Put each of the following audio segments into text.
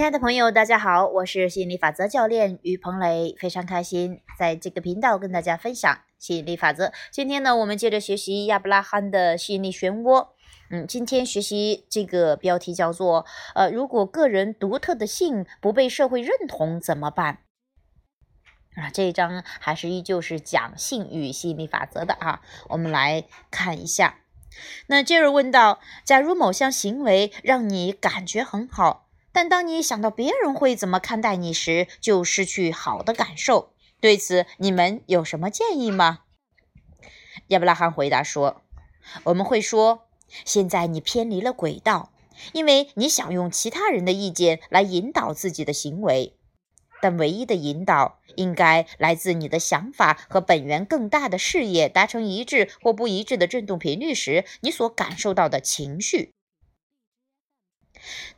亲爱的朋友，大家好，我是吸引力法则教练于鹏雷，非常开心在这个频道跟大家分享吸引力法则。今天呢，我们接着学习亚伯拉罕的吸引力漩涡。嗯，今天学习这个标题叫做“呃，如果个人独特的性不被社会认同怎么办？”啊，这一章还是依旧是讲性与吸引力法则的啊。我们来看一下。那接着问到：假如某项行为让你感觉很好，但当你想到别人会怎么看待你时，就失去好的感受。对此，你们有什么建议吗？亚伯拉罕回答说：“我们会说。”现在你偏离了轨道，因为你想用其他人的意见来引导自己的行为，但唯一的引导应该来自你的想法和本源更大的事业达成一致或不一致的振动频率时，你所感受到的情绪。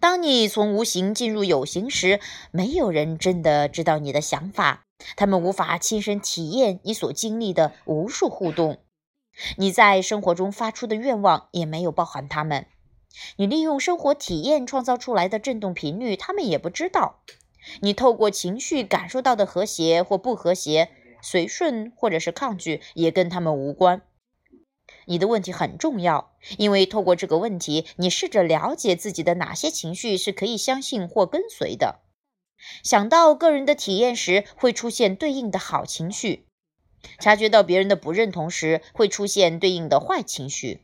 当你从无形进入有形时，没有人真的知道你的想法，他们无法亲身体验你所经历的无数互动。你在生活中发出的愿望也没有包含他们，你利用生活体验创造出来的振动频率，他们也不知道。你透过情绪感受到的和谐或不和谐、随顺或者是抗拒，也跟他们无关。你的问题很重要，因为透过这个问题，你试着了解自己的哪些情绪是可以相信或跟随的。想到个人的体验时，会出现对应的好情绪。察觉到别人的不认同时，会出现对应的坏情绪。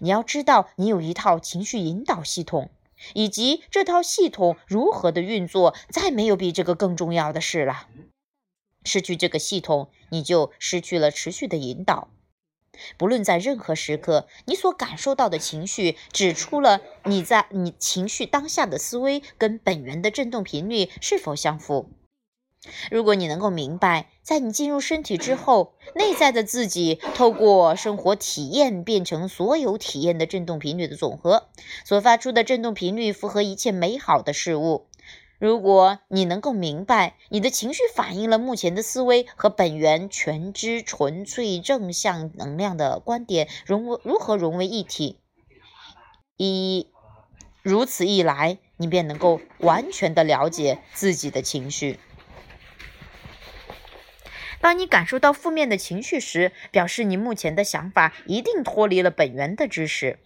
你要知道，你有一套情绪引导系统，以及这套系统如何的运作。再没有比这个更重要的事了。失去这个系统，你就失去了持续的引导。不论在任何时刻，你所感受到的情绪，指出了你在你情绪当下的思维跟本源的振动频率是否相符。如果你能够明白，在你进入身体之后，内在的自己透过生活体验变成所有体验的振动频率的总和，所发出的振动频率符合一切美好的事物。如果你能够明白，你的情绪反映了目前的思维和本源全知纯粹正向能量的观点融如何融为一体，一如此一来，你便能够完全的了解自己的情绪。当你感受到负面的情绪时，表示你目前的想法一定脱离了本源的知识。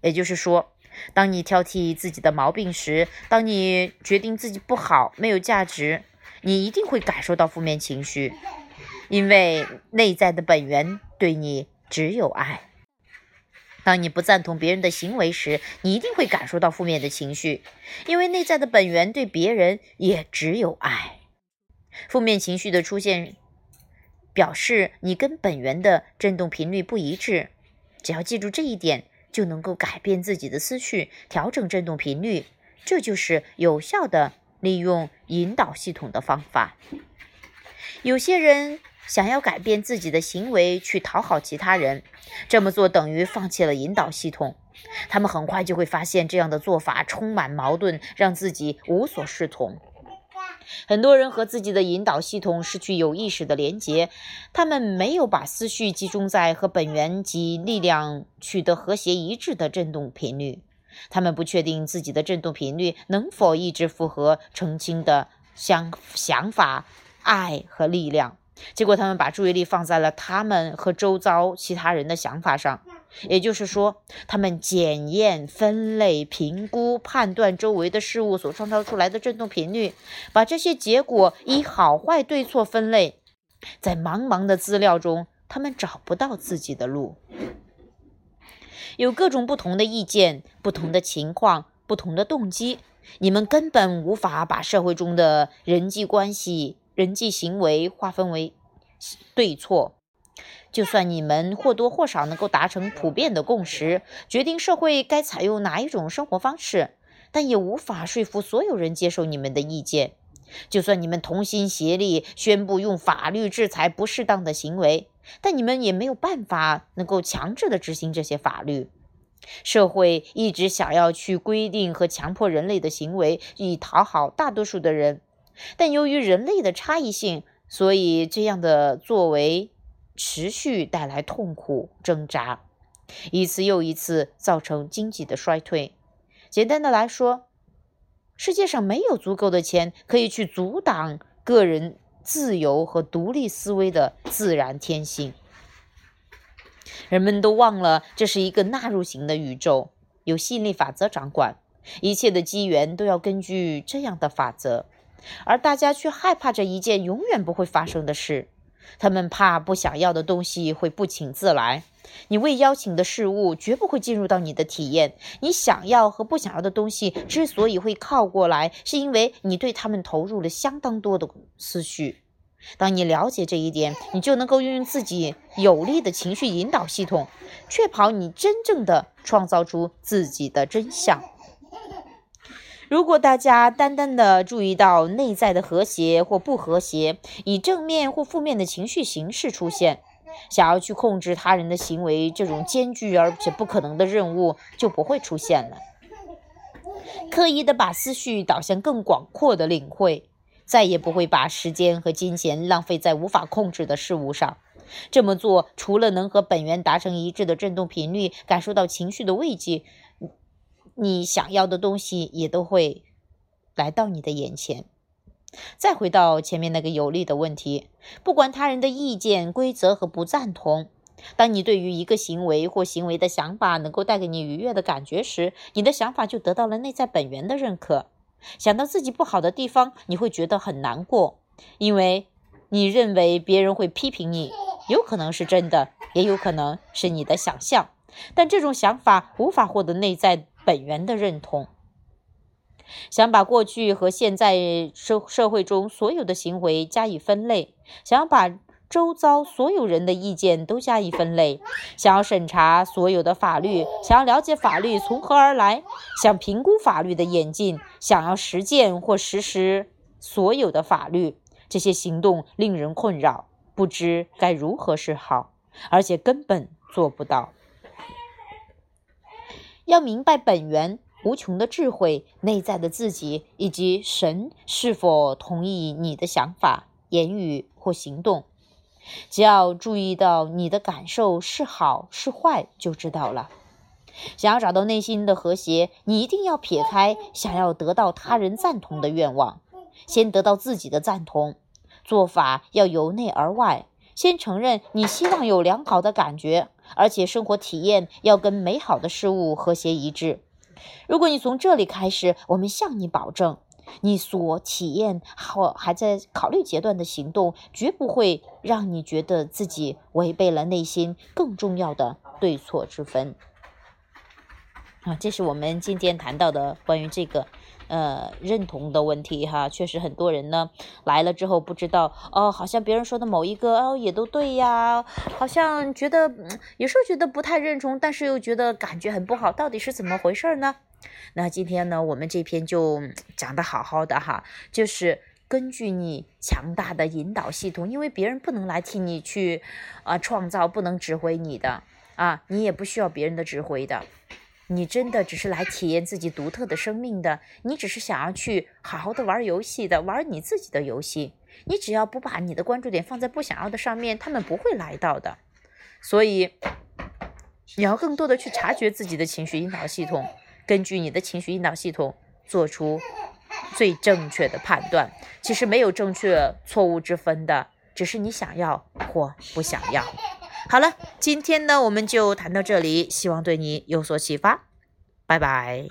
也就是说，当你挑剔自己的毛病时，当你决定自己不好、没有价值，你一定会感受到负面情绪，因为内在的本源对你只有爱。当你不赞同别人的行为时，你一定会感受到负面的情绪，因为内在的本源对别人也只有爱。负面情绪的出现。表示你跟本源的振动频率不一致，只要记住这一点，就能够改变自己的思绪，调整振动频率。这就是有效的利用引导系统的方法。有些人想要改变自己的行为去讨好其他人，这么做等于放弃了引导系统。他们很快就会发现这样的做法充满矛盾，让自己无所适从。很多人和自己的引导系统失去有意识的连接，他们没有把思绪集中在和本源及力量取得和谐一致的振动频率。他们不确定自己的振动频率能否一直符合澄清的想想法、爱和力量。结果，他们把注意力放在了他们和周遭其他人的想法上。也就是说，他们检验、分类、评估、判断周围的事物所创造出来的振动频率，把这些结果以好坏对错分类。在茫茫的资料中，他们找不到自己的路。有各种不同的意见、不同的情况、不同的动机，你们根本无法把社会中的人际关系、人际行为划分为对错。就算你们或多或少能够达成普遍的共识，决定社会该采用哪一种生活方式，但也无法说服所有人接受你们的意见。就算你们同心协力宣布用法律制裁不适当的行为，但你们也没有办法能够强制的执行这些法律。社会一直想要去规定和强迫人类的行为，以讨好大多数的人，但由于人类的差异性，所以这样的作为。持续带来痛苦挣扎，一次又一次造成经济的衰退。简单的来说，世界上没有足够的钱可以去阻挡个人自由和独立思维的自然天性。人们都忘了，这是一个纳入型的宇宙，由吸引力法则掌管，一切的机缘都要根据这样的法则，而大家却害怕着一件永远不会发生的事。他们怕不想要的东西会不请自来，你未邀请的事物绝不会进入到你的体验。你想要和不想要的东西之所以会靠过来，是因为你对他们投入了相当多的思绪。当你了解这一点，你就能够运用自己有力的情绪引导系统，确保你真正的创造出自己的真相。如果大家单单的注意到内在的和谐或不和谐，以正面或负面的情绪形式出现，想要去控制他人的行为，这种艰巨而且不可能的任务就不会出现了。刻意的把思绪导向更广阔的领会。再也不会把时间和金钱浪费在无法控制的事物上。这么做，除了能和本源达成一致的振动频率，感受到情绪的慰藉，你想要的东西也都会来到你的眼前。再回到前面那个有利的问题，不管他人的意见、规则和不赞同，当你对于一个行为或行为的想法能够带给你愉悦的感觉时，你的想法就得到了内在本源的认可。想到自己不好的地方，你会觉得很难过，因为你认为别人会批评你，有可能是真的，也有可能是你的想象。但这种想法无法获得内在本源的认同。想把过去和现在社社会中所有的行为加以分类，想要把。周遭所有人的意见都加以分类，想要审查所有的法律，想要了解法律从何而来，想评估法律的演进，想要实践或实施所有的法律，这些行动令人困扰，不知该如何是好，而且根本做不到。要明白本源无穷的智慧、内在的自己以及神是否同意你的想法、言语或行动。只要注意到你的感受是好是坏，就知道了。想要找到内心的和谐，你一定要撇开想要得到他人赞同的愿望，先得到自己的赞同。做法要由内而外，先承认你希望有良好的感觉，而且生活体验要跟美好的事物和谐一致。如果你从这里开始，我们向你保证。你所体验或还在考虑阶段的行动，绝不会让你觉得自己违背了内心更重要的对错之分。啊，这是我们今天谈到的关于这个呃认同的问题哈。确实，很多人呢来了之后不知道哦，好像别人说的某一个哦也都对呀，好像觉得有时候觉得不太认同，但是又觉得感觉很不好，到底是怎么回事呢？那今天呢，我们这篇就讲的好好的哈，就是根据你强大的引导系统，因为别人不能来替你去啊创造，不能指挥你的啊，你也不需要别人的指挥的，你真的只是来体验自己独特的生命的，你只是想要去好好的玩游戏的，玩你自己的游戏，你只要不把你的关注点放在不想要的上面，他们不会来到的，所以你要更多的去察觉自己的情绪引导系统。根据你的情绪引导系统做出最正确的判断，其实没有正确错误之分的，只是你想要或不想要。好了，今天呢我们就谈到这里，希望对你有所启发，拜拜。